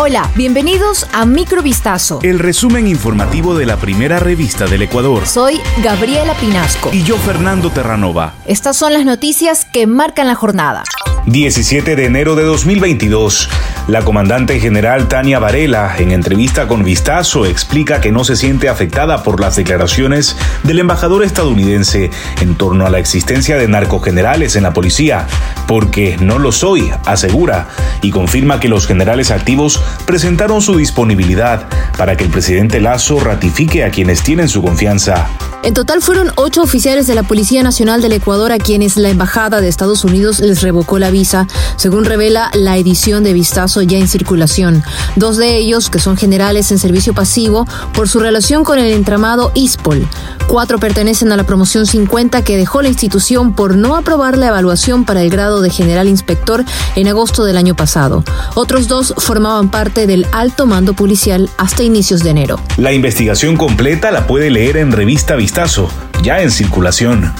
Hola, bienvenidos a Microvistazo. El resumen informativo de la primera revista del Ecuador. Soy Gabriela Pinasco. Y yo, Fernando Terranova. Estas son las noticias que marcan la jornada. 17 de enero de 2022. La comandante general Tania Varela, en entrevista con Vistazo, explica que no se siente afectada por las declaraciones del embajador estadounidense en torno a la existencia de narcogenerales en la policía, porque no lo soy, asegura, y confirma que los generales activos presentaron su disponibilidad para que el presidente Lazo ratifique a quienes tienen su confianza. En total fueron ocho oficiales de la Policía Nacional del Ecuador a quienes la Embajada de Estados Unidos les revocó la visa, según revela la edición de Vistazo ya en circulación. Dos de ellos, que son generales en servicio pasivo, por su relación con el entramado ISPOL. Cuatro pertenecen a la promoción 50 que dejó la institución por no aprobar la evaluación para el grado de general inspector en agosto del año pasado. Otros dos formaban parte del alto mando policial hasta inicios de enero. La investigación completa la puede leer en revista Vistazo, ya en circulación.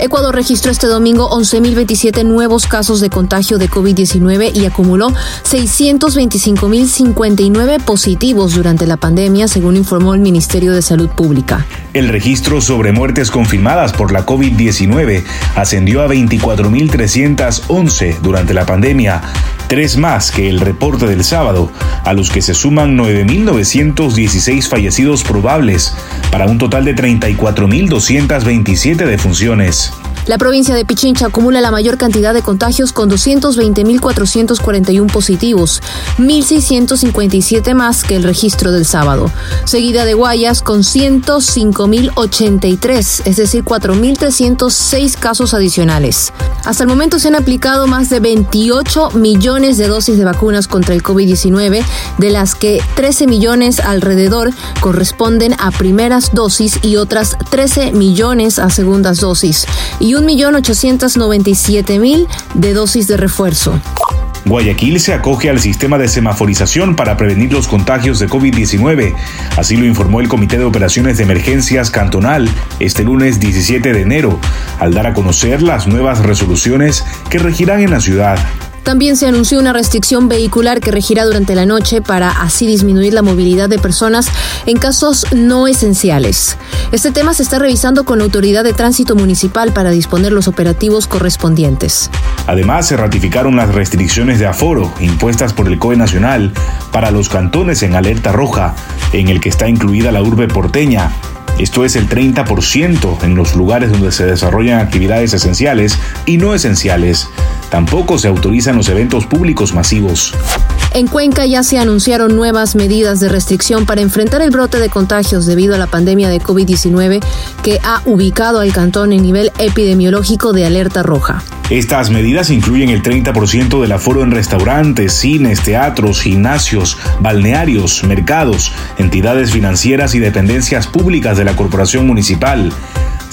Ecuador registró este domingo 11.027 nuevos casos de contagio de COVID-19 y acumuló 625.059 positivos durante la pandemia, según informó el Ministerio de Salud Pública. El registro sobre muertes confirmadas por la COVID-19 ascendió a 24.311 durante la pandemia, tres más que el reporte del sábado, a los que se suman 9.916 fallecidos probables, para un total de 34.227 defunciones. La provincia de Pichincha acumula la mayor cantidad de contagios con 220.441 positivos, 1.657 más que el registro del sábado, seguida de Guayas con 105.083, es decir, 4.306 casos adicionales. Hasta el momento se han aplicado más de 28 millones de dosis de vacunas contra el COVID-19, de las que 13 millones alrededor corresponden a primeras dosis y otras 13 millones a segundas dosis. 1.897.000 de dosis de refuerzo. Guayaquil se acoge al sistema de semaforización para prevenir los contagios de COVID-19. Así lo informó el Comité de Operaciones de Emergencias Cantonal este lunes 17 de enero, al dar a conocer las nuevas resoluciones que regirán en la ciudad. También se anunció una restricción vehicular que regirá durante la noche para así disminuir la movilidad de personas en casos no esenciales. Este tema se está revisando con la Autoridad de Tránsito Municipal para disponer los operativos correspondientes. Además, se ratificaron las restricciones de aforo impuestas por el COE Nacional para los cantones en alerta roja, en el que está incluida la urbe porteña, esto es el 30% en los lugares donde se desarrollan actividades esenciales y no esenciales. Tampoco se autorizan los eventos públicos masivos. En Cuenca ya se anunciaron nuevas medidas de restricción para enfrentar el brote de contagios debido a la pandemia de COVID-19 que ha ubicado al cantón en nivel epidemiológico de alerta roja. Estas medidas incluyen el 30% del aforo en restaurantes, cines, teatros, gimnasios, balnearios, mercados, entidades financieras y dependencias públicas de la corporación municipal.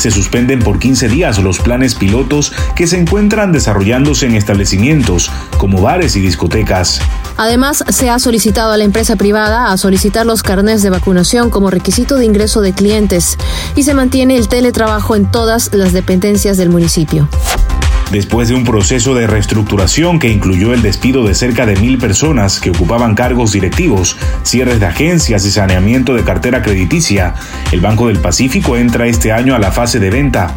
Se suspenden por 15 días los planes pilotos que se encuentran desarrollándose en establecimientos como bares y discotecas. Además, se ha solicitado a la empresa privada a solicitar los carnés de vacunación como requisito de ingreso de clientes y se mantiene el teletrabajo en todas las dependencias del municipio. Después de un proceso de reestructuración que incluyó el despido de cerca de mil personas que ocupaban cargos directivos, cierres de agencias y saneamiento de cartera crediticia, el Banco del Pacífico entra este año a la fase de venta.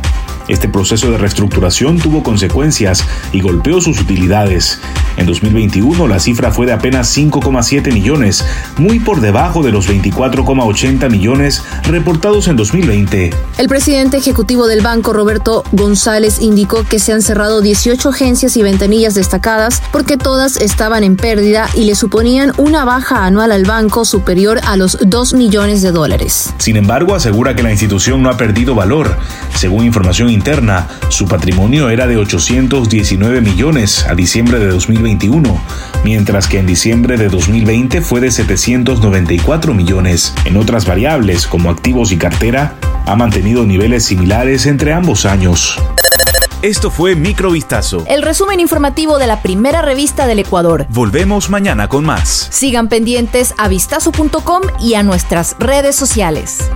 Este proceso de reestructuración tuvo consecuencias y golpeó sus utilidades. En 2021 la cifra fue de apenas 5,7 millones, muy por debajo de los 24,80 millones reportados en 2020. El presidente ejecutivo del banco, Roberto González, indicó que se han cerrado 18 agencias y ventanillas destacadas porque todas estaban en pérdida y le suponían una baja anual al banco superior a los 2 millones de dólares. Sin embargo, asegura que la institución no ha perdido valor. Según información interna, su patrimonio era de 819 millones a diciembre de 2021, mientras que en diciembre de 2020 fue de 794 millones. En otras variables, como activos y cartera, ha mantenido niveles similares entre ambos años. Esto fue Microvistazo. El resumen informativo de la primera revista del Ecuador. Volvemos mañana con más. Sigan pendientes a vistazo.com y a nuestras redes sociales.